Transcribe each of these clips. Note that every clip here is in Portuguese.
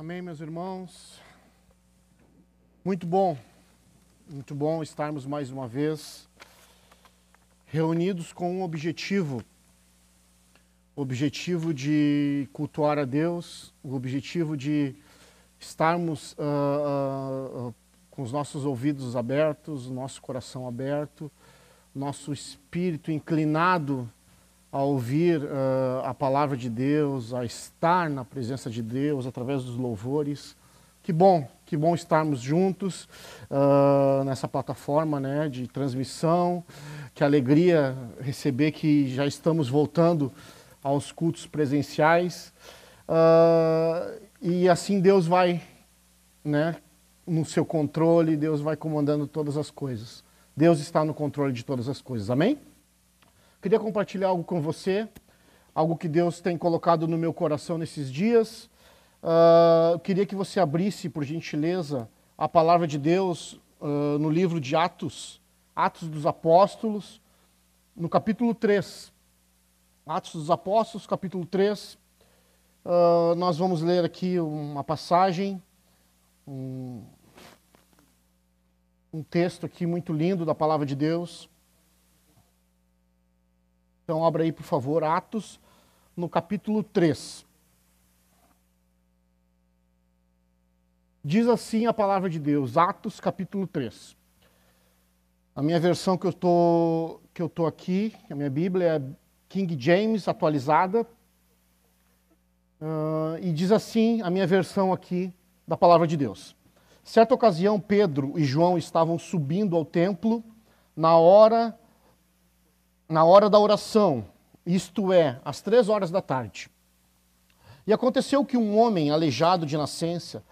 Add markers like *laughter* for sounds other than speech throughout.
Amém, meus irmãos. Muito bom, muito bom estarmos mais uma vez reunidos com um objetivo: o objetivo de cultuar a Deus, o objetivo de estarmos uh, uh, com os nossos ouvidos abertos, nosso coração aberto, nosso espírito inclinado a ouvir uh, a palavra de Deus, a estar na presença de Deus através dos louvores. Que bom, que bom estarmos juntos uh, nessa plataforma né, de transmissão. Que alegria receber que já estamos voltando aos cultos presenciais. Uh, e assim Deus vai, né, no seu controle, Deus vai comandando todas as coisas. Deus está no controle de todas as coisas. Amém? Queria compartilhar algo com você, algo que Deus tem colocado no meu coração nesses dias. Uh, queria que você abrisse, por gentileza, a palavra de Deus uh, no livro de Atos, Atos dos Apóstolos, no capítulo 3. Atos dos Apóstolos, capítulo 3. Uh, nós vamos ler aqui uma passagem, um, um texto aqui muito lindo da palavra de Deus. Então, abra aí, por favor, Atos, no capítulo 3. Diz assim a palavra de Deus, Atos, capítulo 3. A minha versão que eu tô, que eu tô aqui, a minha Bíblia é King James atualizada. Uh, e diz assim a minha versão aqui da palavra de Deus. Certa ocasião, Pedro e João estavam subindo ao templo na hora na hora da oração, isto é, às três horas da tarde. E aconteceu que um homem aleijado de nascença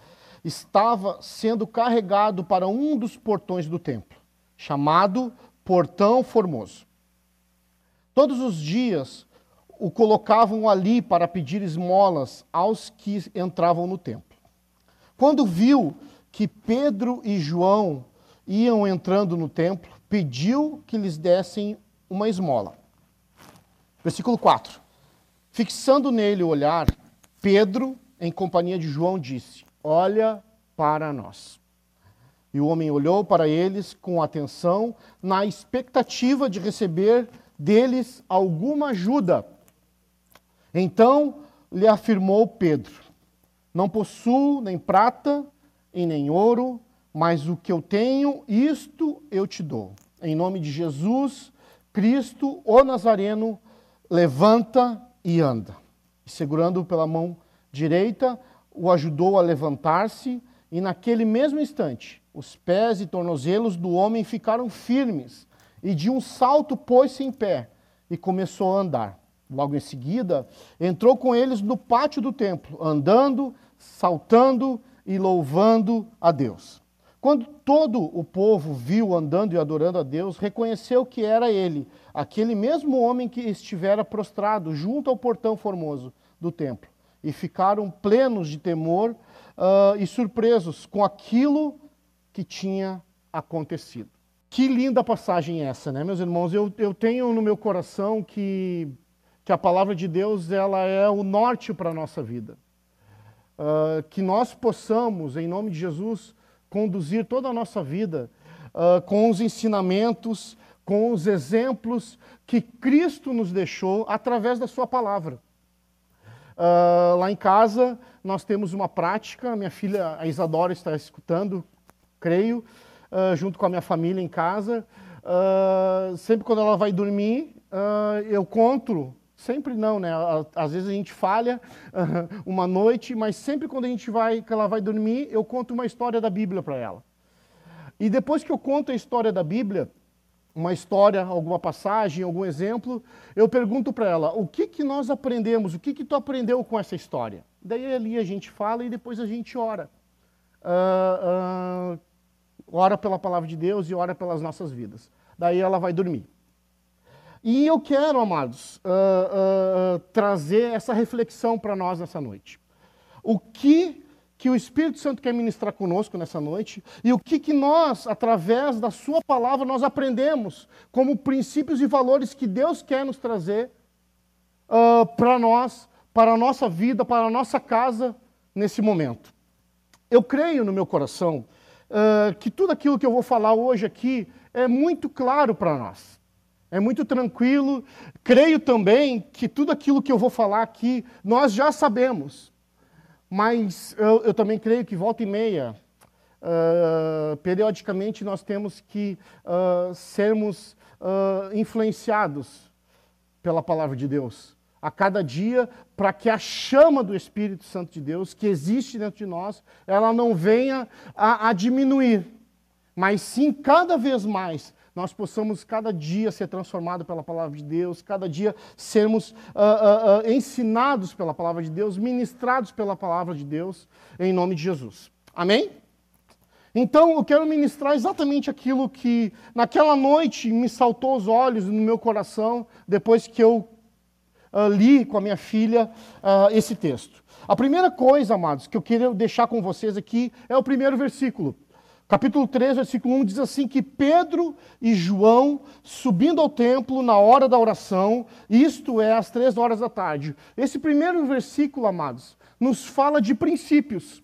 estava sendo carregado para um dos portões do templo, chamado Portão Formoso. Todos os dias o colocavam ali para pedir esmolas aos que entravam no templo. Quando viu que Pedro e João iam entrando no templo, pediu que lhes dessem uma esmola. Versículo 4. Fixando nele o olhar, Pedro, em companhia de João, disse: Olha para nós. E o homem olhou para eles com atenção, na expectativa de receber deles alguma ajuda. Então lhe afirmou Pedro: Não possuo nem prata e nem ouro, mas o que eu tenho, isto eu te dou. Em nome de Jesus, Cristo, o Nazareno, levanta e anda. Segurando-o pela mão direita, o ajudou a levantar-se, e naquele mesmo instante, os pés e tornozelos do homem ficaram firmes, e de um salto pôs-se em pé e começou a andar. Logo em seguida, entrou com eles no pátio do templo, andando, saltando e louvando a Deus. Quando todo o povo viu andando e adorando a Deus, reconheceu que era ele, aquele mesmo homem que estivera prostrado junto ao portão formoso do templo. E ficaram plenos de temor uh, e surpresos com aquilo que tinha acontecido. Que linda passagem essa, né, meus irmãos? Eu, eu tenho no meu coração que, que a palavra de Deus ela é o norte para a nossa vida. Uh, que nós possamos, em nome de Jesus, conduzir toda a nossa vida uh, com os ensinamentos, com os exemplos que Cristo nos deixou através da Sua palavra. Uh, lá em casa, nós temos uma prática, minha filha, a Isadora, está escutando, creio, uh, junto com a minha família em casa. sempre quando ela vai dormir, eu conto Sempre não, né? Às vezes a gente falha *laughs* uma noite, mas sempre quando a gente vai, que ela vai dormir, eu conto uma história da Bíblia para ela. E depois que eu conto a história da Bíblia, uma história, alguma passagem, algum exemplo, eu pergunto para ela, o que que nós aprendemos? O que que tu aprendeu com essa história? Daí ali a gente fala e depois a gente ora. Uh, uh, ora pela palavra de Deus e ora pelas nossas vidas. Daí ela vai dormir. E eu quero, amados, uh, uh, trazer essa reflexão para nós nessa noite. O que que o Espírito Santo quer ministrar conosco nessa noite e o que, que nós, através da Sua palavra, nós aprendemos como princípios e valores que Deus quer nos trazer uh, para nós, para a nossa vida, para a nossa casa nesse momento. eu creio no meu coração uh, que tudo aquilo que eu vou falar hoje aqui é muito claro para nós. É muito tranquilo. Creio também que tudo aquilo que eu vou falar aqui nós já sabemos. Mas eu, eu também creio que volta e meia, uh, periodicamente, nós temos que uh, sermos influenciados pela palavra de Deus a cada dia, para que a chama do Espírito Santo de Deus, que existe dentro de nós, ela não venha a, a diminuir, mas sim cada vez mais nós possamos cada dia ser transformados pela palavra de Deus, cada dia sermos uh, uh, uh, ensinados pela palavra de Deus, ministrados pela palavra de Deus, em nome de Jesus. Amém? Então eu quero ministrar exatamente aquilo que naquela noite me saltou os olhos no meu coração, depois que eu uh, li com a minha filha uh, esse texto. A primeira coisa, amados, que eu queria deixar com vocês aqui é o primeiro versículo. Capítulo 3, versículo 1 diz assim: que Pedro e João, subindo ao templo na hora da oração, isto é, às três horas da tarde. Esse primeiro versículo, amados, nos fala de princípios.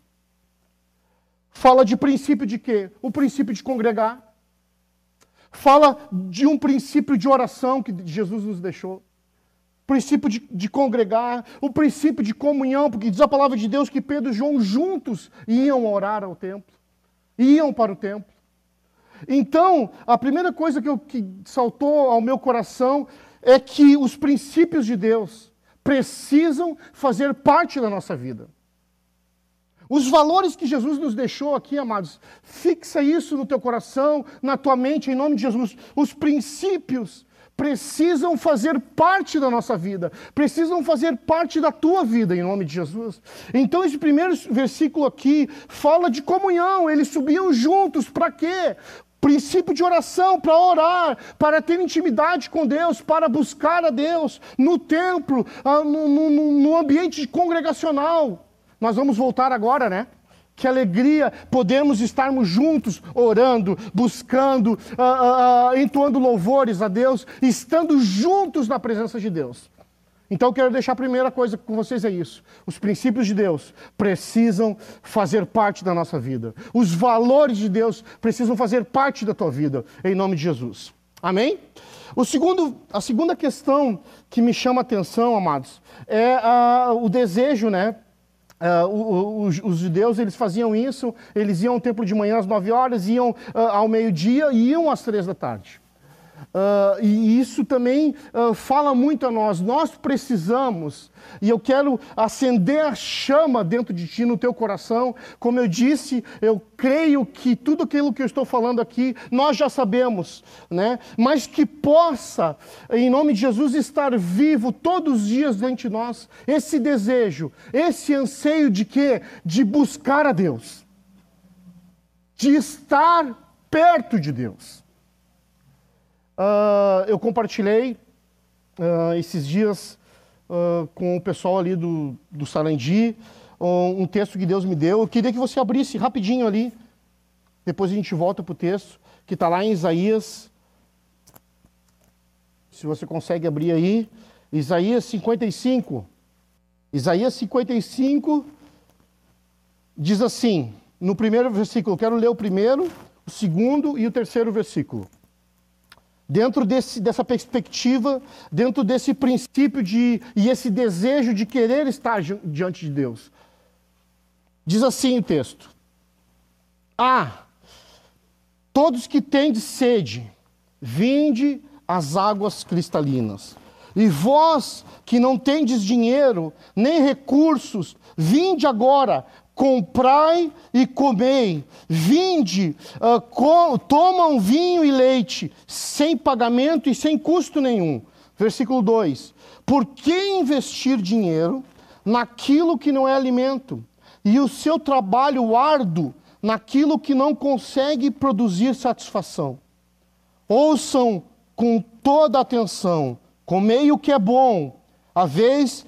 Fala de princípio de quê? O princípio de congregar. Fala de um princípio de oração que Jesus nos deixou princípio de, de, congregar, o princípio de comunhão, porque diz a palavra de Deus que Pedro e João juntos iam orar ao templo, iam para o templo. Então, a primeira coisa que, eu, que saltou ao meu coração é que os princípios de Deus precisam fazer parte da nossa vida. Os valores que Jesus nos deixou aqui, amados, fixa isso no teu coração, na tua mente, em nome de Jesus. Os princípios precisam fazer parte da nossa vida, precisam fazer parte da tua vida, em nome de Jesus. Então, esse primeiro versículo aqui fala de comunhão, eles subiam juntos, para quê? Princípio de oração, para orar, para ter intimidade com Deus, para buscar a Deus no templo, ah, no, no, no ambiente congregacional. Nós vamos voltar agora, né? Que alegria podemos estarmos juntos, orando, buscando, uh, uh, entoando louvores a Deus, estando juntos na presença de Deus. Então eu quero deixar a primeira coisa com vocês é isso. Os princípios de Deus precisam fazer parte da nossa vida. Os valores de Deus precisam fazer parte da tua vida, em nome de Jesus. Amém? O segundo, a segunda questão que me chama a atenção, amados, é o desejo, né? Uh, os, judeus eles faziam isso, eles iam ao templo de manhã às nove horas, iam uh, ao meio-dia e iam às três da tarde. Uh, e isso também uh, fala muito a nós. Nós precisamos, e eu quero acender a chama dentro de ti, no teu coração. Como eu disse, eu creio que tudo aquilo que eu estou falando aqui, nós já sabemos, né? mas que possa, em nome de Jesus, estar vivo todos os dias dentro de nós, esse desejo, esse anseio de quê? De buscar a Deus, de estar perto de Deus. Uh, eu compartilhei uh, esses dias uh, com o pessoal ali do, do Sarandi um, um texto que Deus me deu. Eu queria que você abrisse rapidinho ali, depois a gente volta para o texto, que está lá em Isaías. Se você consegue abrir aí, Isaías 55. Isaías 55 diz assim, no primeiro versículo, quero ler o primeiro, o segundo e o terceiro versículo dentro desse, dessa perspectiva, dentro desse princípio de, e esse desejo de querer estar diante de Deus. Diz assim o texto: Ah, todos que têm de sede, vinde às águas cristalinas. E vós que não tendes dinheiro, nem recursos, vinde agora, comprai e comei, vinde, uh, com, tomam vinho e leite, sem pagamento e sem custo nenhum. Versículo 2: Por que investir dinheiro naquilo que não é alimento, e o seu trabalho árduo naquilo que não consegue produzir satisfação? Ouçam com toda atenção, comei o que é bom, a vez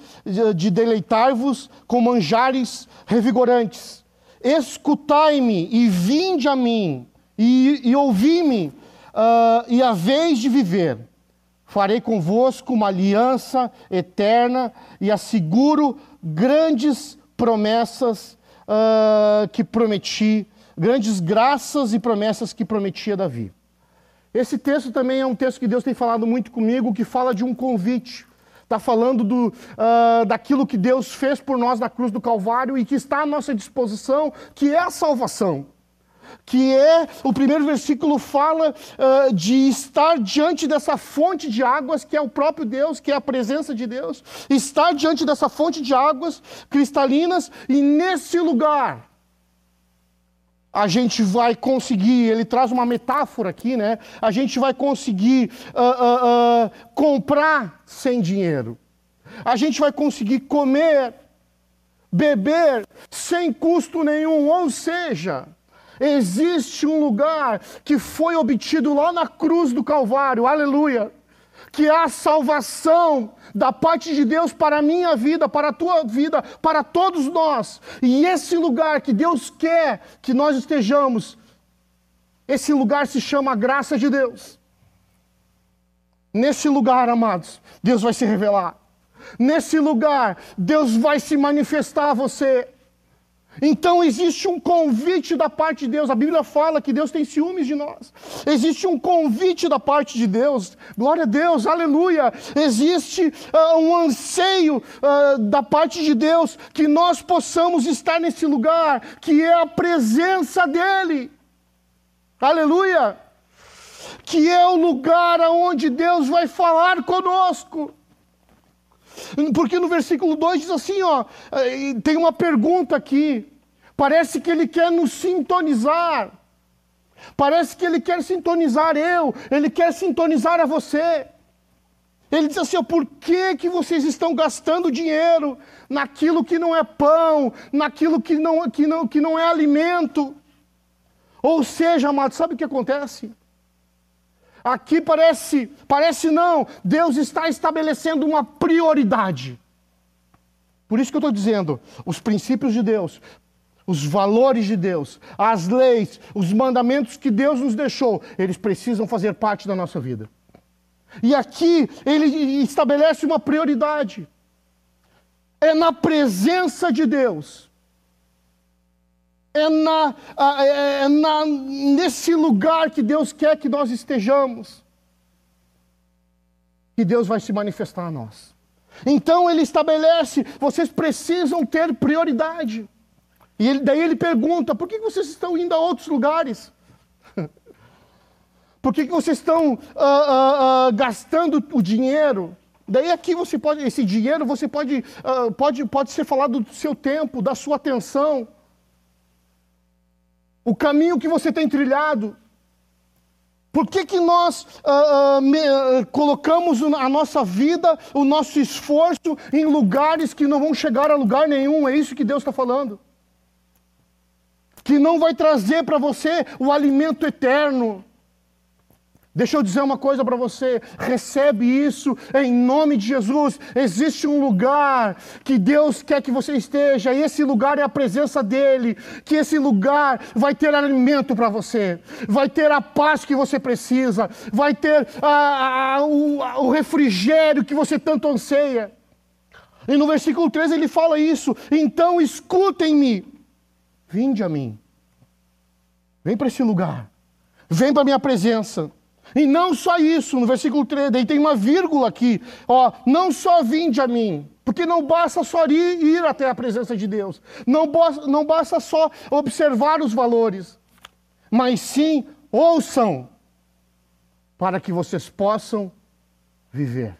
de deleitar-vos com manjares revigorantes. Escutai-me e vinde a mim, e, e ouvi-me, uh, e a vez de viver. Farei convosco uma aliança eterna e asseguro grandes promessas uh, que prometi, grandes graças e promessas que prometia Davi. Esse texto também é um texto que Deus tem falado muito comigo, que fala de um convite. Está falando do, uh, daquilo que Deus fez por nós na cruz do Calvário e que está à nossa disposição, que é a salvação. Que é, o primeiro versículo fala uh, de estar diante dessa fonte de águas, que é o próprio Deus, que é a presença de Deus, estar diante dessa fonte de águas cristalinas, e nesse lugar, a gente vai conseguir, ele traz uma metáfora aqui, né? A gente vai conseguir uh, uh, uh, comprar sem dinheiro. A gente vai conseguir comer, beber sem custo nenhum. Ou seja, Existe um lugar que foi obtido lá na cruz do Calvário, aleluia, que a salvação da parte de Deus para a minha vida, para a tua vida, para todos nós. E esse lugar que Deus quer que nós estejamos, esse lugar se chama graça de Deus. Nesse lugar, amados, Deus vai se revelar. Nesse lugar, Deus vai se manifestar a você. Então existe um convite da parte de Deus. A Bíblia fala que Deus tem ciúmes de nós. Existe um convite da parte de Deus. Glória a Deus, aleluia. Existe uh, um anseio uh, da parte de Deus que nós possamos estar nesse lugar, que é a presença dEle. Aleluia. Que é o lugar onde Deus vai falar conosco. Porque no versículo 2 diz assim, ó, eh, tem uma pergunta aqui. Parece que ele quer nos sintonizar. Parece que ele quer sintonizar eu, ele quer sintonizar a você. Ele diz assim: ó, por que, que vocês estão gastando dinheiro naquilo que não é pão, naquilo que não, que não, que não é alimento? Ou seja, amado, sabe o que acontece? Aqui parece, parece não, Deus está estabelecendo uma prioridade. Por isso que eu estou dizendo, os princípios de Deus, os valores de Deus, as leis, os mandamentos que Deus nos deixou, eles precisam fazer parte da nossa vida. E aqui ele estabelece uma prioridade. É na presença de Deus é, na, é, é na, nesse lugar que Deus quer que nós estejamos, que Deus vai se manifestar a nós. Então ele estabelece, vocês precisam ter prioridade. E ele, daí ele pergunta: por que vocês estão indo a outros lugares? *laughs* por que, vocês estão uh, uh, uh, gastando o dinheiro? Daí aqui você pode, esse dinheiro você pode, pode, pode ser falado do seu tempo, da sua atenção o caminho que você tem trilhado. Por que, que nós uh, me, uh, colocamos a nossa vida, o nosso esforço em lugares que não vão chegar a lugar nenhum? É isso que Deus está falando. Que não vai trazer para você o alimento eterno. Deixa eu dizer uma coisa para você, recebe isso em nome de Jesus. Existe um lugar que Deus quer que você esteja, e esse lugar é a presença dEle. Que esse lugar vai ter alimento para você, vai ter a paz que você precisa, vai ter a, a, o, a, o refrigério que você tanto anseia. E no versículo 13 ele fala isso: então escutem-me, vinde a mim, vem para esse lugar, vem para a minha presença. E não só isso, no versículo 3, daí tem uma vírgula aqui, ó, não só vinde a mim, porque não basta só ir, ir até a presença de Deus, não, não basta só observar os valores, mas sim ouçam, para que vocês possam viver.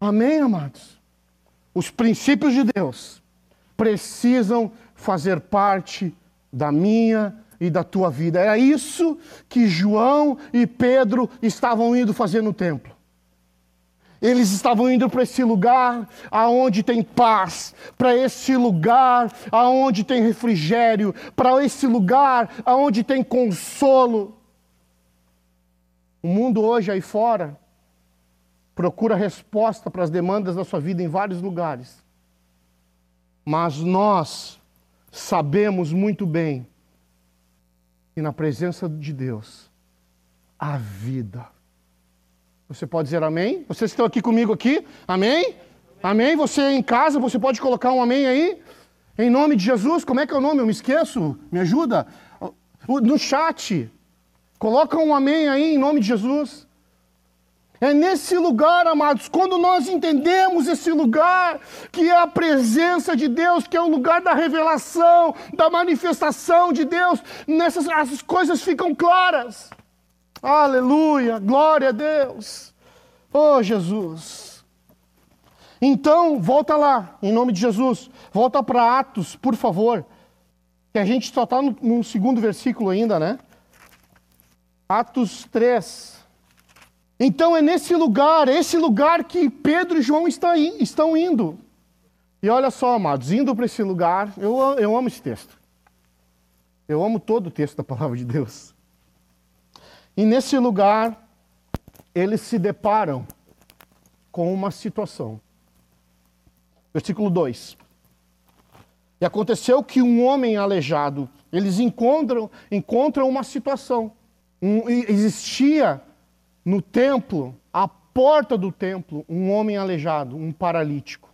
Amém, amados? Os princípios de Deus precisam fazer parte da minha e da tua vida. Era isso que João e Pedro estavam indo fazer no templo. Eles estavam indo para esse lugar aonde tem paz, para esse lugar aonde tem refrigério, para esse lugar aonde tem consolo. O mundo hoje aí fora procura resposta para as demandas da sua vida em vários lugares. Mas nós sabemos muito bem e na presença de Deus a vida. Você pode dizer amém? Vocês estão aqui comigo aqui? Amém? Amém? Você em casa, você pode colocar um amém aí? Em nome de Jesus, como é que é o nome? Eu me esqueço. Me ajuda. No chat. Coloca um amém aí em nome de Jesus. É nesse lugar, amados, quando nós entendemos esse lugar, que é a presença de Deus, que é o lugar da revelação, da manifestação de Deus, nessas as coisas ficam claras. Aleluia, glória a Deus. Oh, Jesus. Então, volta lá, em nome de Jesus. Volta para Atos, por favor. Que a gente só está no, no segundo versículo ainda, né? Atos 3. Então é nesse lugar, esse lugar que Pedro e João estão indo. E olha só, amados, indo para esse lugar, eu, eu amo esse texto. Eu amo todo o texto da palavra de Deus. E nesse lugar, eles se deparam com uma situação. Versículo 2. E aconteceu que um homem aleijado, eles encontram, encontram uma situação. Um, existia no templo, à porta do templo, um homem aleijado, um paralítico.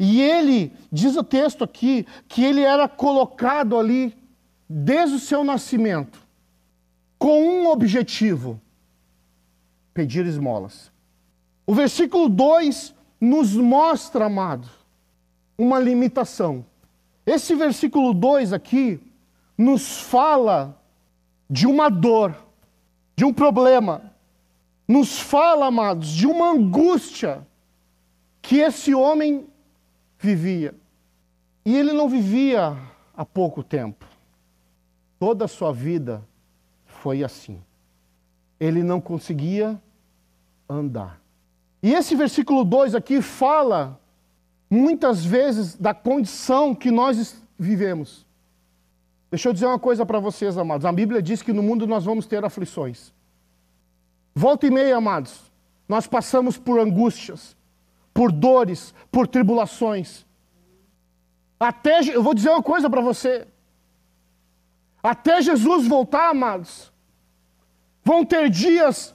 E ele, diz o texto aqui, que ele era colocado ali desde o seu nascimento, com um objetivo: pedir esmolas. O versículo 2 nos mostra, amado, uma limitação. Esse versículo 2 aqui nos fala de uma dor, de um problema, nos fala, amados, de uma angústia que esse homem vivia. E ele não vivia há pouco tempo. Toda a sua vida foi assim. Ele não conseguia andar. E esse versículo 2 aqui fala muitas vezes da condição que nós vivemos. Deixa eu dizer uma coisa para vocês, amados. A Bíblia diz que no mundo nós vamos ter aflições. Volta e meia, amados, nós passamos por angústias, por dores, por tribulações. Até, eu vou dizer uma coisa para você. Até Jesus voltar, amados, vão ter dias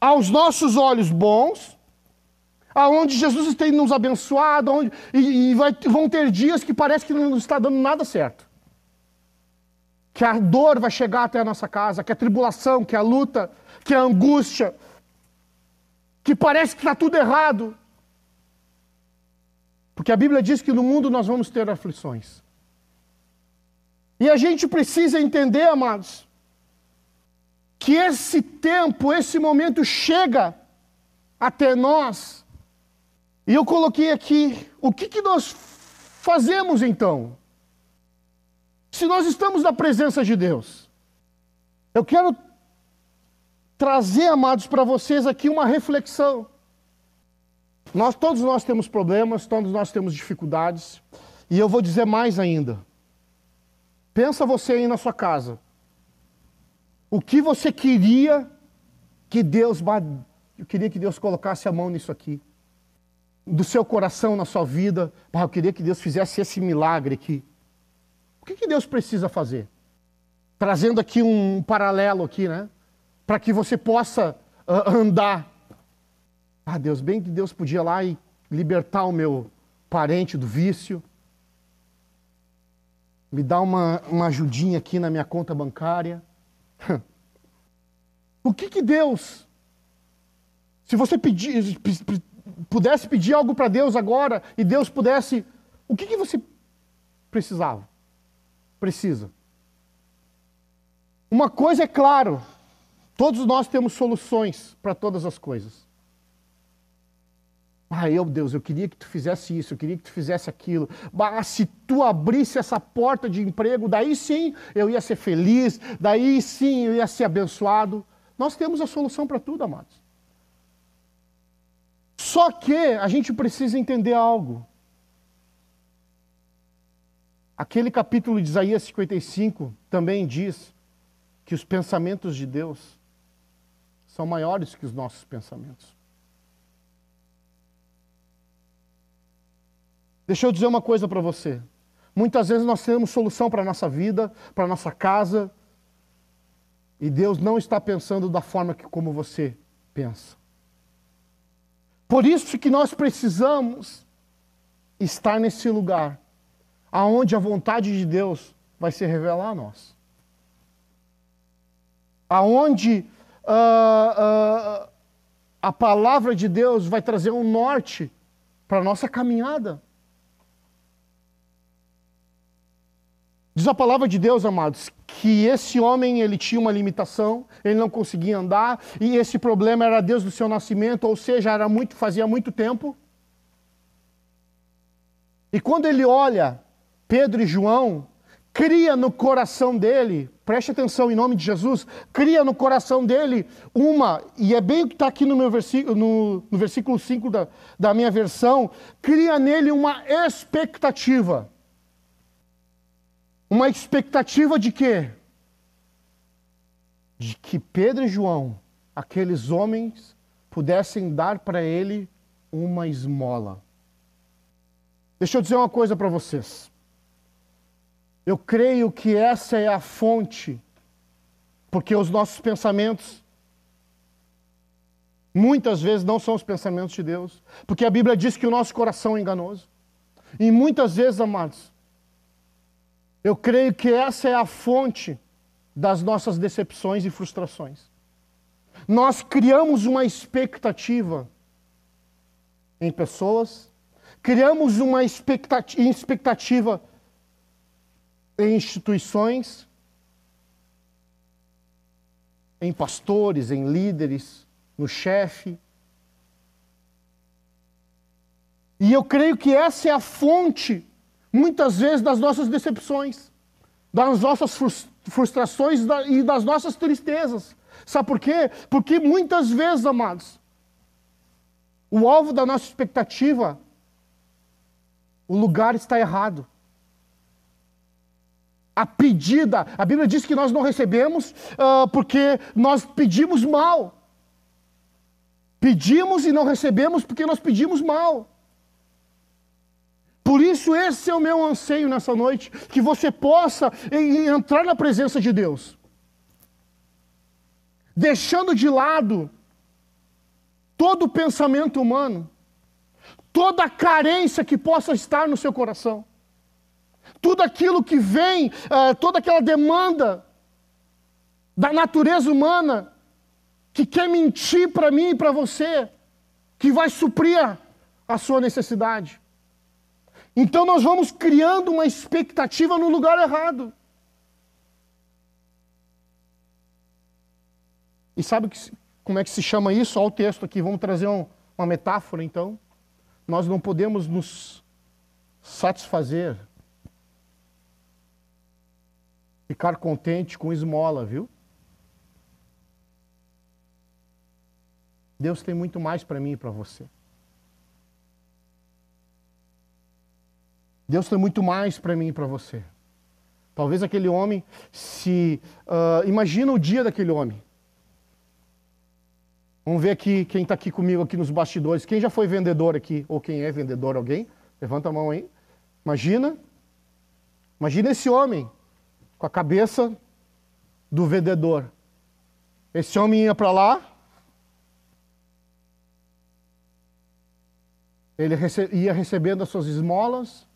aos nossos olhos bons, aonde Jesus tem nos abençoado, onde, e, e vai, vão ter dias que parece que não está dando nada certo. Que a dor vai chegar até a nossa casa, que a tribulação, que a luta, que a angústia, que parece que está tudo errado. Porque a Bíblia diz que no mundo nós vamos ter aflições. E a gente precisa entender, amados, que esse tempo, esse momento chega até nós. E eu coloquei aqui, o que, que nós fazemos então? Se nós estamos na presença de Deus. Eu quero trazer, amados, para vocês aqui uma reflexão. Nós todos nós temos problemas, todos nós temos dificuldades, e eu vou dizer mais ainda. Pensa você aí na sua casa. O que você queria que Deus eu queria que Deus colocasse a mão nisso aqui. Do seu coração na sua vida, eu queria que Deus fizesse esse milagre aqui. O que, que Deus precisa fazer? Trazendo aqui um paralelo aqui, né? Para que você possa uh, andar. Ah, Deus, bem que Deus podia lá e libertar o meu parente do vício. Me dá uma, uma ajudinha aqui na minha conta bancária. *laughs* o que que Deus, se você pedir, pudesse pedir algo para Deus agora e Deus pudesse, o que que você precisava? Precisa. Uma coisa é claro, Todos nós temos soluções para todas as coisas. Ah, eu, Deus, eu queria que tu fizesse isso, eu queria que tu fizesse aquilo. Se tu abrisse essa porta de emprego, daí sim eu ia ser feliz, daí sim eu ia ser abençoado. Nós temos a solução para tudo, amados. Só que a gente precisa entender algo. Aquele capítulo de Isaías 55 também diz que os pensamentos de Deus são maiores que os nossos pensamentos. Deixa eu dizer uma coisa para você. Muitas vezes nós temos solução para a nossa vida, para a nossa casa, e Deus não está pensando da forma que como você pensa. Por isso que nós precisamos estar nesse lugar, aonde a vontade de Deus vai se revelar a nós. Aonde uh, uh, a palavra de Deus vai trazer um norte para a nossa caminhada. Diz a palavra de Deus, amados, que esse homem ele tinha uma limitação, ele não conseguia andar, e esse problema era Deus do seu nascimento, ou seja, era muito, fazia muito tempo. E quando ele olha Pedro e João, cria no coração dele, preste atenção em nome de Jesus, cria no coração dele uma, e é bem o que está aqui no, meu versículo, no, no versículo 5 da, da minha versão, cria nele uma expectativa. Uma expectativa de quê? De que Pedro e João, aqueles homens, pudessem dar para ele uma esmola. Deixa eu dizer uma coisa para vocês. Eu creio que essa é a fonte, porque os nossos pensamentos muitas vezes não são os pensamentos de Deus, porque a Bíblia diz que o nosso coração é enganoso. E muitas vezes, amados, eu creio que essa é a fonte das nossas decepções e frustrações. Nós criamos uma expectativa em pessoas, criamos uma expectativa em instituições, em pastores, em líderes, no chefe. E eu creio que essa é a fonte muitas vezes das nossas decepções, das nossas frustrações e das nossas tristezas. Sabe por quê? Porque muitas vezes, amados, o alvo da nossa expectativa, o lugar está errado. A pedida, a Bíblia diz que nós não recebemos uh, porque nós pedimos mal. Pedimos e não recebemos porque nós pedimos mal. Por isso, esse é o meu anseio nessa noite, que você possa entrar na presença de Deus, deixando de lado todo o pensamento humano, toda a carência que possa estar no seu coração, tudo aquilo que vem, uh, toda aquela demanda da natureza humana que quer mentir para mim e para você, que vai suprir a sua necessidade. Então nós vamos criando uma expectativa no lugar errado. E sabe que, como é que se chama isso? Olha o texto aqui, vamos trazer um, uma metáfora então. Nós não podemos nos satisfazer, ficar contente com esmola, viu? Deus tem muito mais para mim e para você. Deus tem muito mais para mim e para você. Talvez aquele homem se. Uh, imagina o dia daquele homem. Vamos ver aqui quem está aqui comigo aqui nos bastidores. Quem já foi vendedor aqui? Ou quem é vendedor? Alguém? Levanta a mão aí. Imagina. Imagina esse homem com a cabeça do vendedor. Esse homem ia para lá. Ele ia recebendo as suas esmolas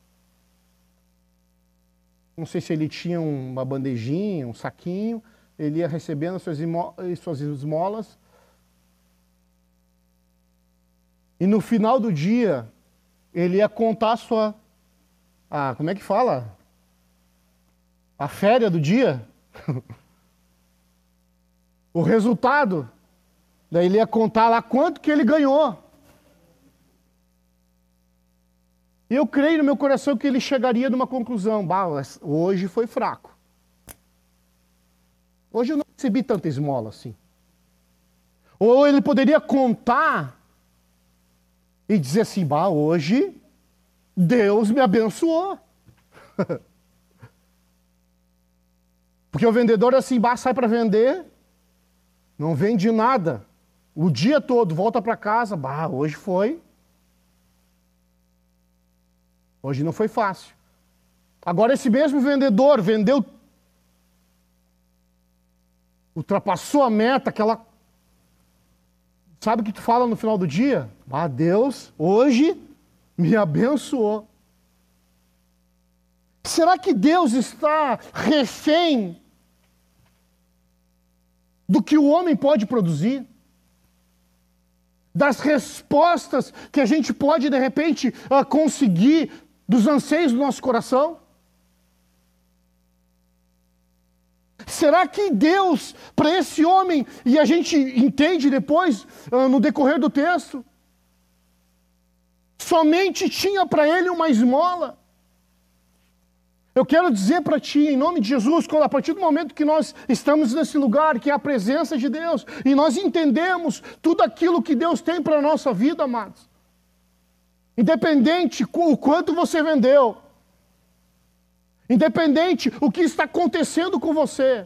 não sei se ele tinha uma bandejinha, um saquinho, ele ia recebendo suas, suas esmolas. E no final do dia, ele ia contar a sua. A, como é que fala? A férias do dia. *laughs* o resultado. Daí ele ia contar lá quanto que ele ganhou. E eu creio no meu coração que ele chegaria numa conclusão: bah, hoje foi fraco. Hoje eu não recebi tanta esmola assim. Ou ele poderia contar e dizer assim: bah, hoje Deus me abençoou. *laughs* Porque o vendedor é assim, bah, sai para vender, não vende nada. O dia todo, volta para casa, bah, hoje foi Hoje não foi fácil. Agora, esse mesmo vendedor vendeu, ultrapassou a meta, aquela. Sabe o que tu fala no final do dia? Ah, Deus, hoje me abençoou. Será que Deus está refém do que o homem pode produzir? Das respostas que a gente pode, de repente, ah, conseguir dos anseios do nosso coração? Será que Deus, para esse homem, e a gente entende depois, ah, no decorrer do texto, somente tinha para ele uma esmola? Eu quero dizer para ti, em nome de Jesus, quando a partir do momento que nós estamos nesse lugar, que é a presença de Deus, e nós entendemos tudo aquilo que Deus tem para a nossa vida, amados, independente o quanto você vendeu, independente o que está acontecendo com você,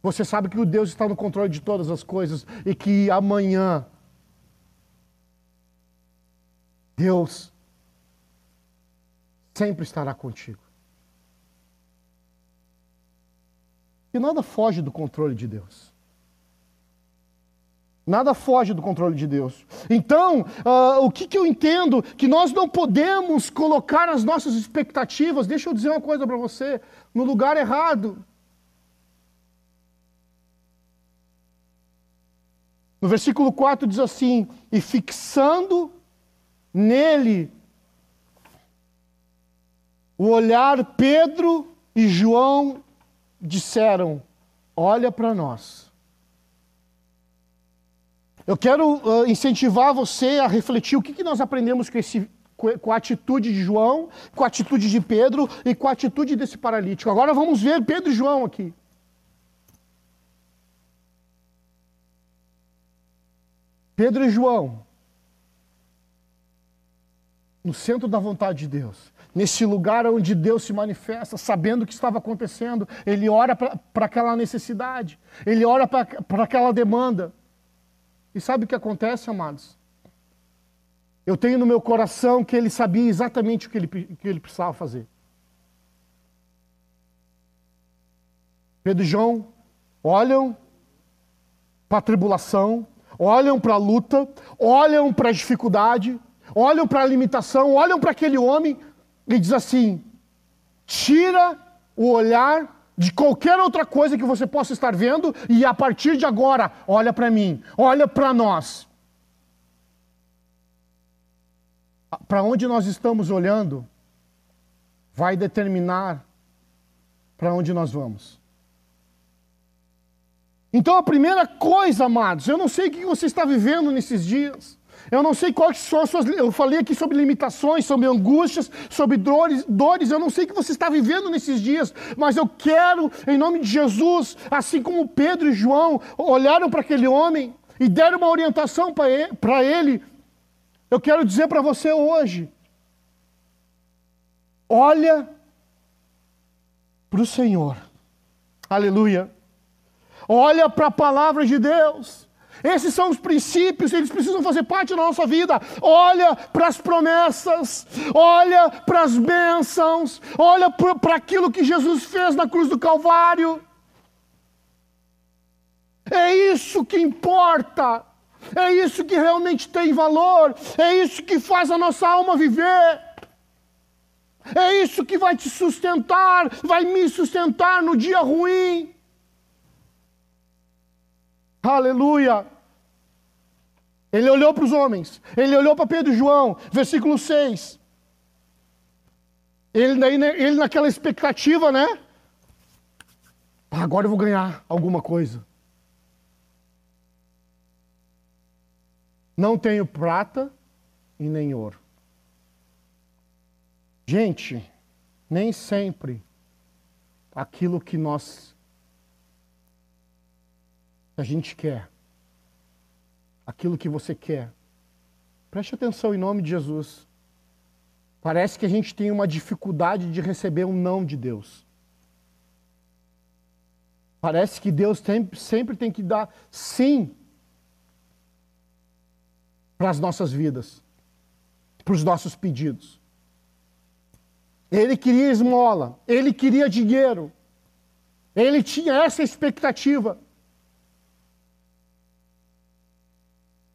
você sabe que o Deus está no controle de todas as coisas e que amanhã Deus sempre estará contigo. E nada foge do controle de Deus. Nada foge do controle de Deus. Então, uh, o que, que eu entendo? Que nós não podemos colocar as nossas expectativas, deixa eu dizer uma coisa para você, no lugar errado. No versículo 4 diz assim: E fixando nele o olhar, Pedro e João disseram: Olha para nós. Eu quero uh, incentivar você a refletir o que, que nós aprendemos com, esse, com a atitude de João, com a atitude de Pedro e com a atitude desse paralítico. Agora vamos ver Pedro e João aqui. Pedro e João, no centro da vontade de Deus, nesse lugar onde Deus se manifesta, sabendo o que estava acontecendo, ele ora para aquela necessidade, ele ora para aquela demanda. E sabe o que acontece, amados? Eu tenho no meu coração que ele sabia exatamente o que ele, que ele precisava fazer. Pedro e João olham para a tribulação, olham para a luta, olham para a dificuldade, olham para a limitação, olham para aquele homem e diz assim: tira o olhar de qualquer outra coisa que você possa estar vendo e a partir de agora, olha para mim, olha para nós. Para onde nós estamos olhando vai determinar para onde nós vamos. Então a primeira coisa, amados, eu não sei o que você está vivendo nesses dias. Eu não sei quais são as suas. Eu falei aqui sobre limitações, sobre angústias, sobre dores, dores. Eu não sei o que você está vivendo nesses dias, mas eu quero, em nome de Jesus, assim como Pedro e João olharam para aquele homem e deram uma orientação para ele, eu quero dizer para você hoje: olha para o Senhor. Aleluia. Olha para a palavra de Deus. Esses são os princípios, eles precisam fazer parte da nossa vida. Olha para as promessas, olha para as bênçãos, olha para aquilo que Jesus fez na cruz do Calvário. É isso que importa, é isso que realmente tem valor, é isso que faz a nossa alma viver. É isso que vai te sustentar, vai me sustentar no dia ruim. Aleluia. Ele olhou para os homens, ele olhou para Pedro e João, versículo 6. Ele, ele naquela expectativa, né? Ah, agora eu vou ganhar alguma coisa. Não tenho prata e nem ouro. Gente, nem sempre aquilo que nós a gente quer, aquilo que você quer. Preste atenção em nome de Jesus. Parece que a gente tem uma dificuldade de receber um não de Deus. Parece que Deus tem, sempre tem que dar sim para as nossas vidas, para os nossos pedidos. Ele queria esmola, ele queria dinheiro, ele tinha essa expectativa.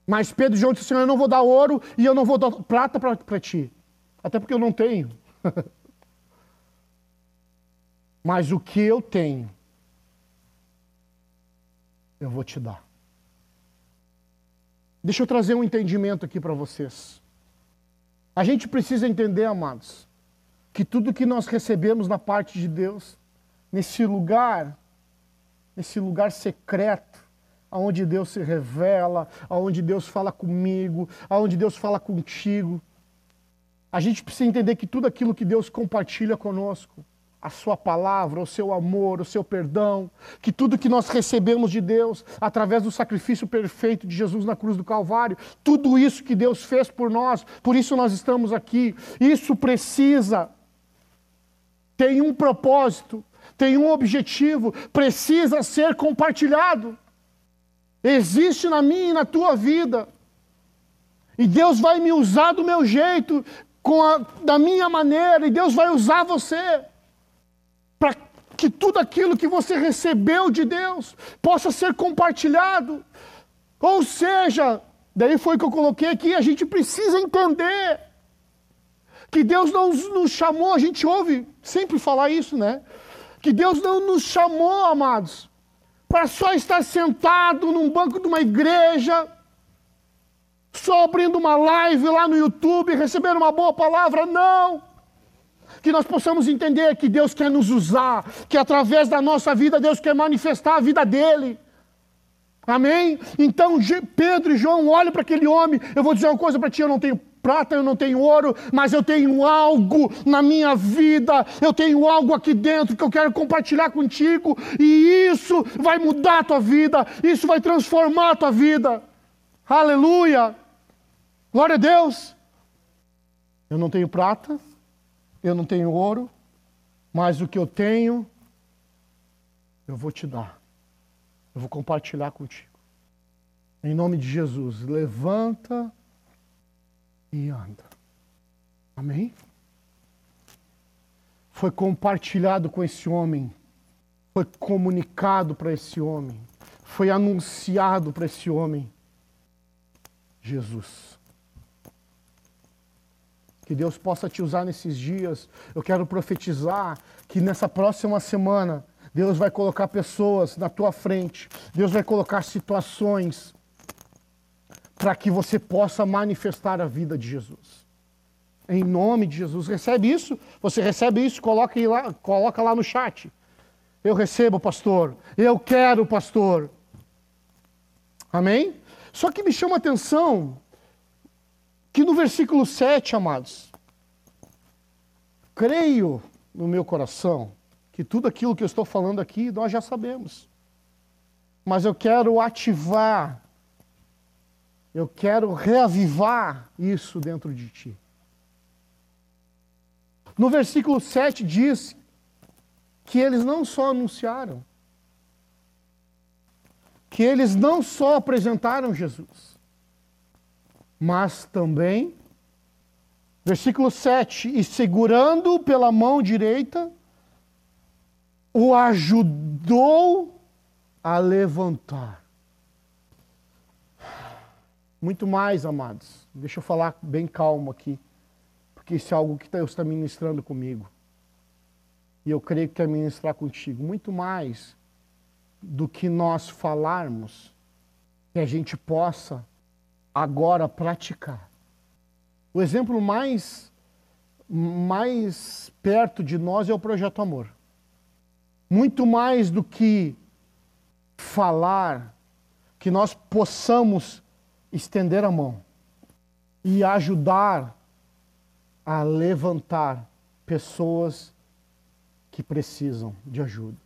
Mas Pedro e João disseram: Eu não vou dar ouro e eu não vou dar prata para ti. Até porque eu não tenho. *laughs* Mas o que eu tenho, eu vou te dar. Deixa eu trazer um entendimento aqui para vocês. A gente precisa entender, amados, que tudo que nós recebemos na parte de Deus, nesse lugar, nesse lugar secreto, aonde Deus se revela, aonde Deus fala comigo, aonde Deus fala contigo, a gente precisa entender que tudo aquilo que Deus compartilha conosco, a sua palavra, o seu amor, o seu perdão, que tudo que nós recebemos de Deus através do sacrifício perfeito de Jesus na cruz do Calvário, tudo isso que Deus fez por nós, por isso nós estamos aqui. Isso precisa tem um propósito, tem um objetivo, precisa ser compartilhado. Existe na minha e na tua vida. E Deus vai me usar do meu jeito, com a, da minha maneira, e Deus vai usar você para que tudo aquilo que você recebeu de Deus possa ser compartilhado. Ou seja, daí foi que eu coloquei aqui, a gente precisa entender que Deus não nos chamou, a gente ouve sempre falar isso, né? Que Deus não nos chamou, amados, para só estar sentado num banco de uma igreja, só abrindo uma live lá no YouTube, recebendo uma boa palavra, não que nós possamos entender que Deus quer nos usar, que através da nossa vida Deus quer manifestar a vida dele. Amém? Então Pedro e João olham para aquele homem. Eu vou dizer uma coisa para ti: eu não tenho prata, eu não tenho ouro, mas eu tenho algo na minha vida, eu tenho algo aqui dentro que eu quero compartilhar contigo, e isso vai mudar a tua vida, isso vai transformar a tua vida. Aleluia! Glória a Deus! Eu não tenho prata, eu não tenho ouro, mas o que eu tenho, eu vou te dar. Eu vou compartilhar contigo. Em nome de Jesus, levanta e anda. Amém? Foi compartilhado com esse homem, foi comunicado para esse homem, foi anunciado para esse homem Jesus. Que Deus possa te usar nesses dias. Eu quero profetizar que nessa próxima semana Deus vai colocar pessoas na tua frente. Deus vai colocar situações para que você possa manifestar a vida de Jesus. Em nome de Jesus. Recebe isso? Você recebe isso? Coloca lá, coloca lá no chat. Eu recebo, pastor. Eu quero, pastor. Amém? Só que me chama a atenção que no versículo 7, amados, creio no meu coração que tudo aquilo que eu estou falando aqui nós já sabemos. Mas eu quero ativar, eu quero reavivar isso dentro de ti. No versículo 7 diz que eles não só anunciaram, que eles não só apresentaram Jesus, mas também, versículo 7, e segurando pela mão direita, o ajudou a levantar. Muito mais, amados. Deixa eu falar bem calmo aqui, porque isso é algo que Deus está ministrando comigo. E eu creio que quer ministrar contigo. Muito mais do que nós falarmos, que a gente possa agora praticar. O exemplo mais, mais perto de nós é o Projeto Amor. Muito mais do que falar, que nós possamos estender a mão e ajudar a levantar pessoas que precisam de ajuda.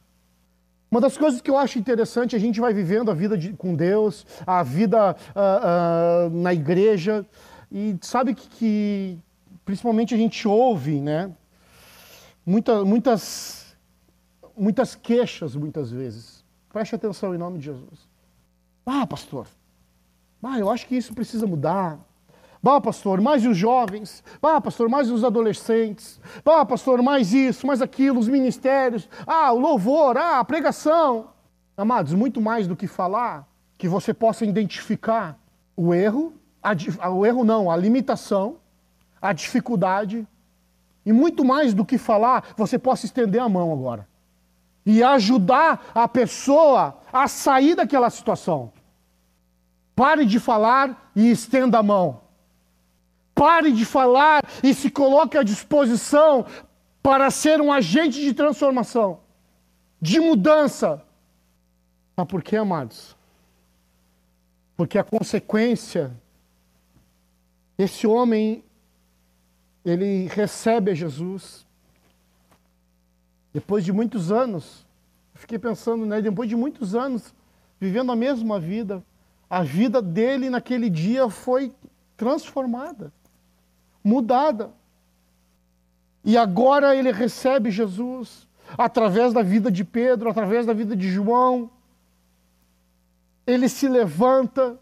Uma das coisas que eu acho interessante, a gente vai vivendo a vida de, com Deus, a vida uh, uh, na igreja, e sabe que, que, principalmente a gente ouve, né? Muita, muitas, muitas queixas, muitas vezes. Preste atenção em nome de Jesus. Ah, pastor, ah, eu acho que isso precisa mudar. Bah, pastor, mais os jovens. Bah, pastor, mais os adolescentes. Bah, pastor, mais isso, mais aquilo, os ministérios. Ah, o louvor, ah, a pregação. Amados, muito mais do que falar, que você possa identificar o erro, a, o erro não, a limitação, a dificuldade. E muito mais do que falar, você possa estender a mão agora. e ajudar a pessoa a sair daquela situação. Pare de falar e estenda a mão. Pare de falar e se coloque à disposição para ser um agente de transformação, de mudança. Sabe por quê, amados? Porque a consequência, esse homem, ele recebe a Jesus. Depois de muitos anos, fiquei pensando, né? Depois de muitos anos, vivendo a mesma vida, a vida dele naquele dia foi transformada, mudada. E agora ele recebe Jesus através da vida de Pedro, através da vida de João. Ele se levanta.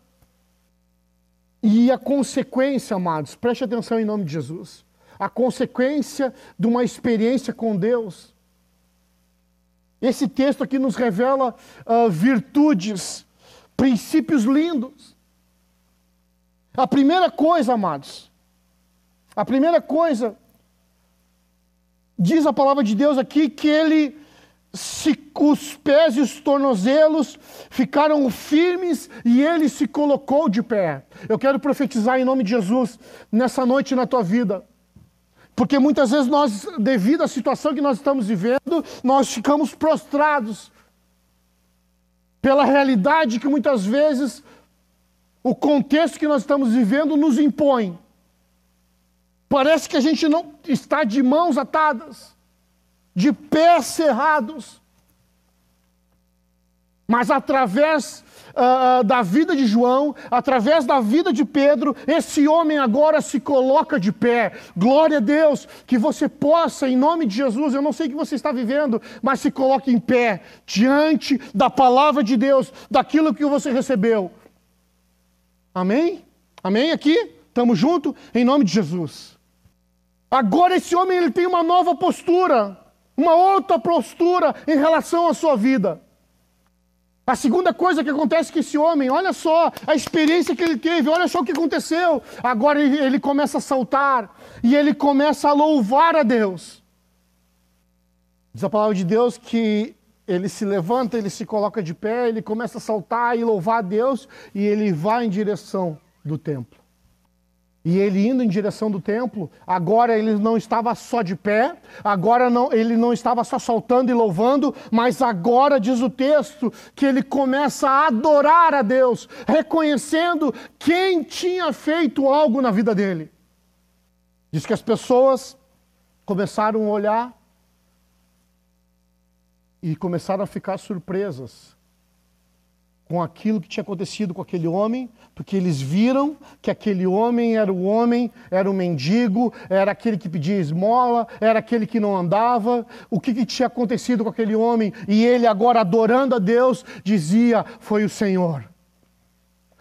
E a consequência, amados, preste atenção em nome de Jesus. A consequência de uma experiência com Deus. Esse texto aqui nos revela uh, virtudes, princípios lindos. A primeira coisa, amados, a primeira coisa Diz a palavra de Deus aqui que ele, se, os pés e os tornozelos ficaram firmes e ele se colocou de pé. Eu quero profetizar em nome de Jesus nessa noite na tua vida. Porque muitas vezes nós, devido à situação que nós estamos vivendo, nós ficamos prostrados pela realidade que muitas vezes o contexto que nós estamos vivendo nos impõe. Parece que a gente não está de mãos atadas, de pés cerrados. Mas através uh, da vida de João, através da vida de Pedro, esse homem agora se coloca de pé. Glória a Deus, que você possa, em nome de Jesus, eu não sei o que você está vivendo, mas se coloque em pé diante da palavra de Deus, daquilo que você recebeu. Amém? Amém aqui? Estamos juntos? Em nome de Jesus. Agora esse homem ele tem uma nova postura, uma outra postura em relação à sua vida. A segunda coisa que acontece com esse homem, olha só a experiência que ele teve, olha só o que aconteceu. Agora ele, ele começa a saltar e ele começa a louvar a Deus. Diz a palavra de Deus que ele se levanta, ele se coloca de pé, ele começa a saltar e louvar a Deus e ele vai em direção do templo. E ele indo em direção do templo, agora ele não estava só de pé, agora não, ele não estava só saltando e louvando, mas agora diz o texto que ele começa a adorar a Deus, reconhecendo quem tinha feito algo na vida dele. Diz que as pessoas começaram a olhar e começaram a ficar surpresas com aquilo que tinha acontecido com aquele homem, porque eles viram que aquele homem era o homem, era o mendigo, era aquele que pedia esmola, era aquele que não andava, o que, que tinha acontecido com aquele homem, e ele agora adorando a Deus, dizia: Foi o Senhor.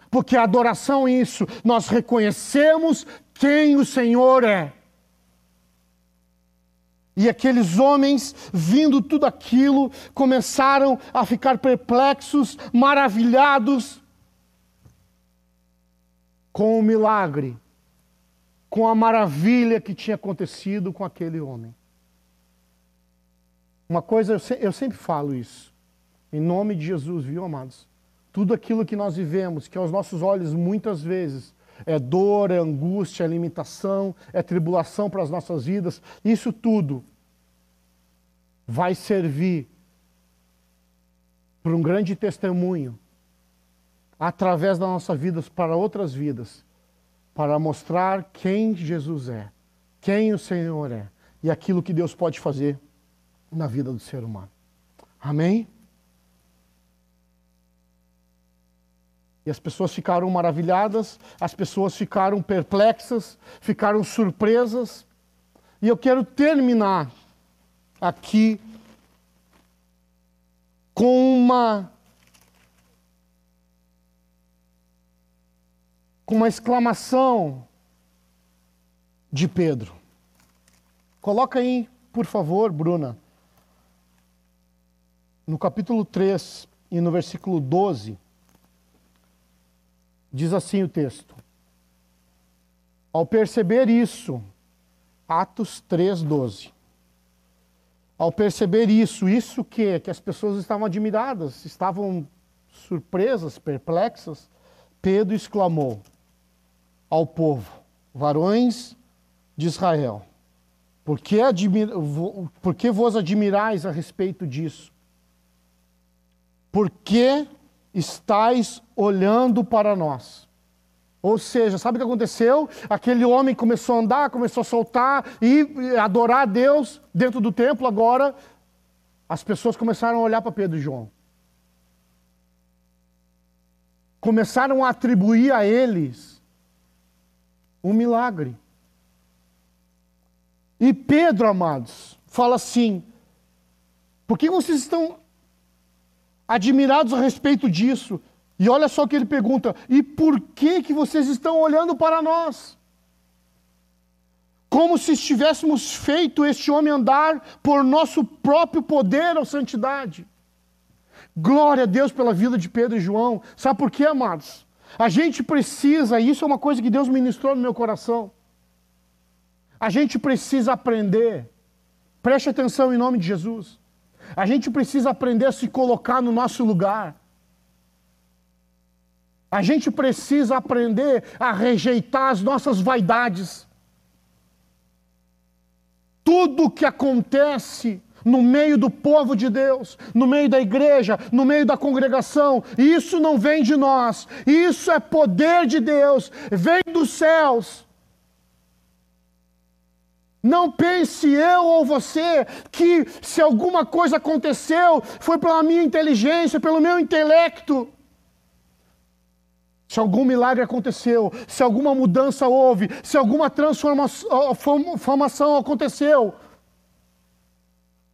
Porque a adoração é isso, nós reconhecemos quem o Senhor é. E aqueles homens, vindo tudo aquilo, começaram a ficar perplexos, maravilhados com o milagre, com a maravilha que tinha acontecido com aquele homem. Uma coisa, eu, se, eu sempre falo isso, em nome de Jesus, viu, amados? Tudo aquilo que nós vivemos, que aos nossos olhos muitas vezes é dor, é angústia, é limitação, é tribulação para as nossas vidas. Isso tudo vai servir para um grande testemunho através da nossa vida para outras vidas, para mostrar quem Jesus é, quem o Senhor é e aquilo que Deus pode fazer na vida do ser humano. Amém? E as pessoas ficaram maravilhadas, as pessoas ficaram perplexas, ficaram surpresas. E eu quero terminar aqui com uma com uma exclamação de Pedro. Coloca aí, por favor, Bruna. No capítulo 3 e no versículo 12, Diz assim o texto: Ao perceber isso, Atos 3,12. ao perceber isso, isso que que as pessoas estavam admiradas, estavam surpresas, perplexas, Pedro exclamou ao povo: Varões de Israel, por que, por que vos admirais a respeito disso? Por que estáis olhando para nós? Ou seja, sabe o que aconteceu? Aquele homem começou a andar, começou a soltar e adorar a Deus dentro do templo. Agora, as pessoas começaram a olhar para Pedro e João. Começaram a atribuir a eles um milagre. E Pedro, amados, fala assim: por que vocês estão admirados a respeito disso? E olha só que ele pergunta: e por que, que vocês estão olhando para nós? Como se estivéssemos feito este homem andar por nosso próprio poder ou santidade. Glória a Deus pela vida de Pedro e João. Sabe por quê, amados? A gente precisa, e isso é uma coisa que Deus ministrou no meu coração. A gente precisa aprender. Preste atenção em nome de Jesus. A gente precisa aprender a se colocar no nosso lugar. A gente precisa aprender a rejeitar as nossas vaidades. Tudo que acontece no meio do povo de Deus, no meio da igreja, no meio da congregação, isso não vem de nós, isso é poder de Deus, vem dos céus. Não pense eu ou você que se alguma coisa aconteceu foi pela minha inteligência, pelo meu intelecto. Se algum milagre aconteceu, se alguma mudança houve, se alguma transformação aconteceu,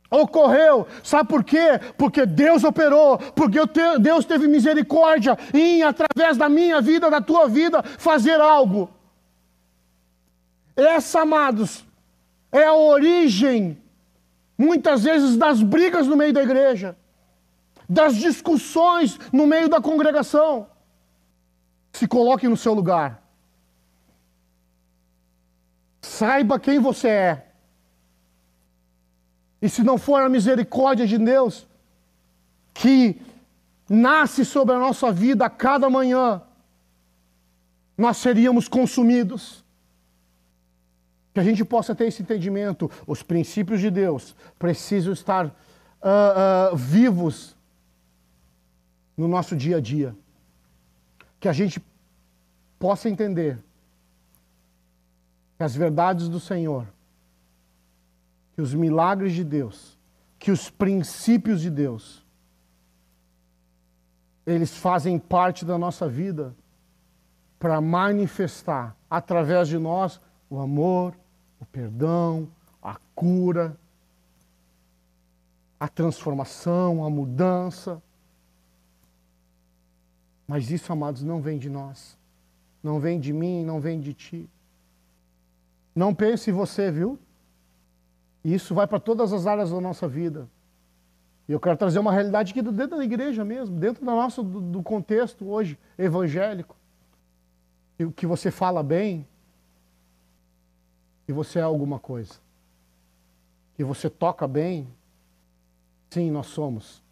ocorreu, sabe por quê? Porque Deus operou, porque Deus teve misericórdia em, através da minha vida, da tua vida, fazer algo. Essa, amados, é a origem, muitas vezes, das brigas no meio da igreja, das discussões no meio da congregação. Se coloque no seu lugar. Saiba quem você é. E se não for a misericórdia de Deus, que nasce sobre a nossa vida a cada manhã, nós seríamos consumidos que a gente possa ter esse entendimento. Os princípios de Deus precisam estar uh, uh, vivos no nosso dia a dia. Que a gente possa entender que as verdades do Senhor, que os milagres de Deus, que os princípios de Deus, eles fazem parte da nossa vida para manifestar através de nós o amor, perdão, a cura, a transformação, a mudança. Mas isso, amados, não vem de nós. Não vem de mim, não vem de ti. Não pense em você, viu? Isso vai para todas as áreas da nossa vida. E eu quero trazer uma realidade aqui dentro da igreja mesmo, dentro do nosso do, do contexto hoje evangélico. O que você fala bem, que você é alguma coisa, que você toca bem, sim, nós somos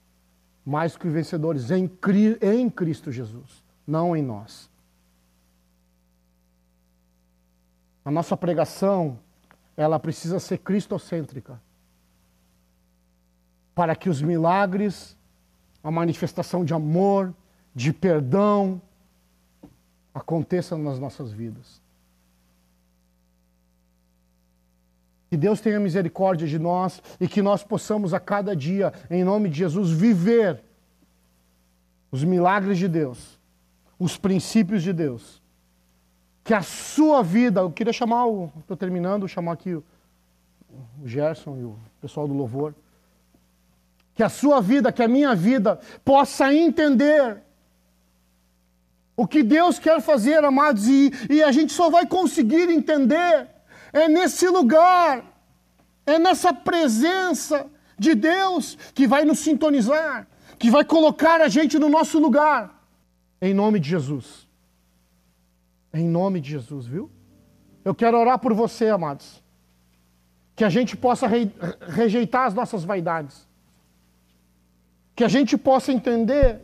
mais que vencedores em, em Cristo Jesus, não em nós. A nossa pregação, ela precisa ser cristocêntrica. Para que os milagres, a manifestação de amor, de perdão, aconteçam nas nossas vidas. Que Deus tenha misericórdia de nós e que nós possamos a cada dia, em nome de Jesus, viver os milagres de Deus, os princípios de Deus. Que a sua vida, eu queria chamar o. Estou terminando, chamar aqui o, Gerson e o pessoal do louvor. Que a sua vida, que a minha vida, possa entender o que Deus quer fazer, amados, e, e a gente só vai conseguir entender é nesse lugar, é nessa presença de Deus que vai nos sintonizar, que vai colocar a gente no nosso lugar. Em nome de Jesus. Em nome de Jesus, viu? Eu quero orar por você, amados. que a gente possa rejeitar as nossas vaidades, que a gente possa entender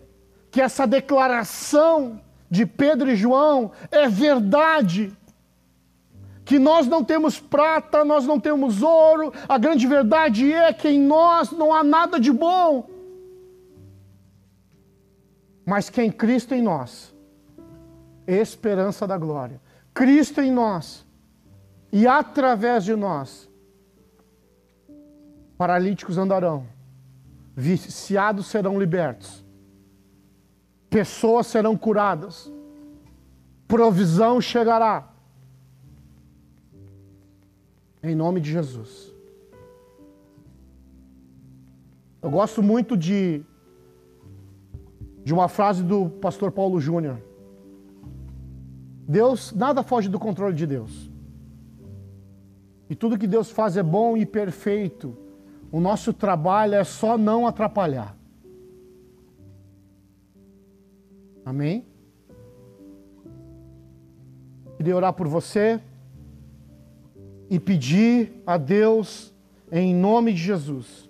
que essa declaração de Pedro e João é verdade. Que nós não temos prata, nós não temos ouro, a grande verdade é que em nós não há nada de bom. Mas que em Cristo em nós, esperança da glória. Cristo em nós, e através de nós, paralíticos andarão, viciados serão libertos, pessoas serão curadas, provisão chegará. Em nome de Jesus. Eu gosto muito de, de uma frase do pastor Paulo Júnior. Deus, nada foge do controle de Deus. E tudo que Deus faz é bom e perfeito. O nosso trabalho é só não atrapalhar. Amém? Queria orar por você e pedir a Deus, em nome de Jesus,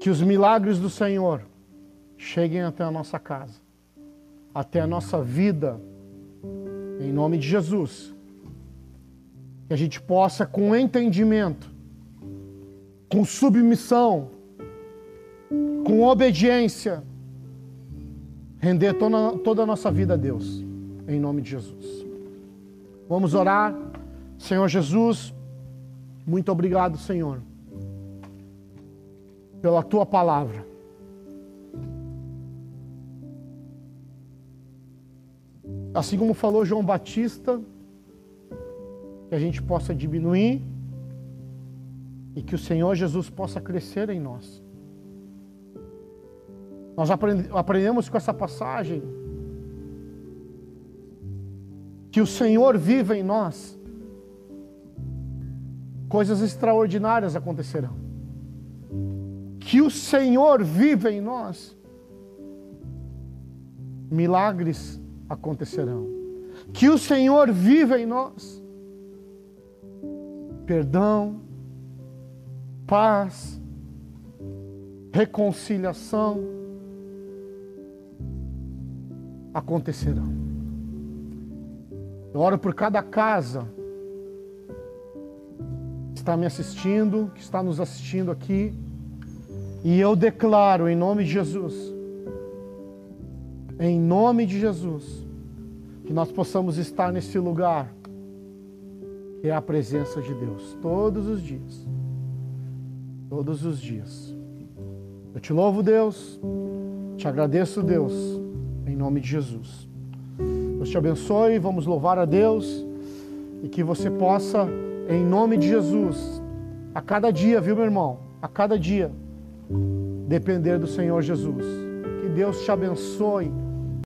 que os milagres do Senhor cheguem até a nossa casa, até a nossa vida, em nome de Jesus. Que a gente possa, com entendimento, com submissão, com obediência, render toda, toda a nossa vida a Deus, em nome de Jesus. Vamos orar. Senhor Jesus, muito obrigado, Senhor, pela tua palavra. Assim como falou João Batista, que a gente possa diminuir e que o Senhor Jesus possa crescer em nós. Nós aprendemos com essa passagem que o Senhor vive em nós, coisas extraordinárias acontecerão. Que o Senhor vive em nós, milagres acontecerão. Que o Senhor vive em nós, perdão, paz, reconciliação acontecerão. Eu oro por cada casa que está me assistindo, que está nos assistindo aqui, e eu declaro em nome de Jesus, em nome de Jesus, que nós possamos estar nesse lugar que é a presença de Deus todos os dias. Todos os dias. Eu te louvo, Deus. Te agradeço, Deus em nome de Jesus. Deus te abençoe, vamos louvar a Deus e que você possa, em nome de Jesus, a cada dia, viu, meu irmão? A cada dia, depender do Senhor Jesus. Que Deus te abençoe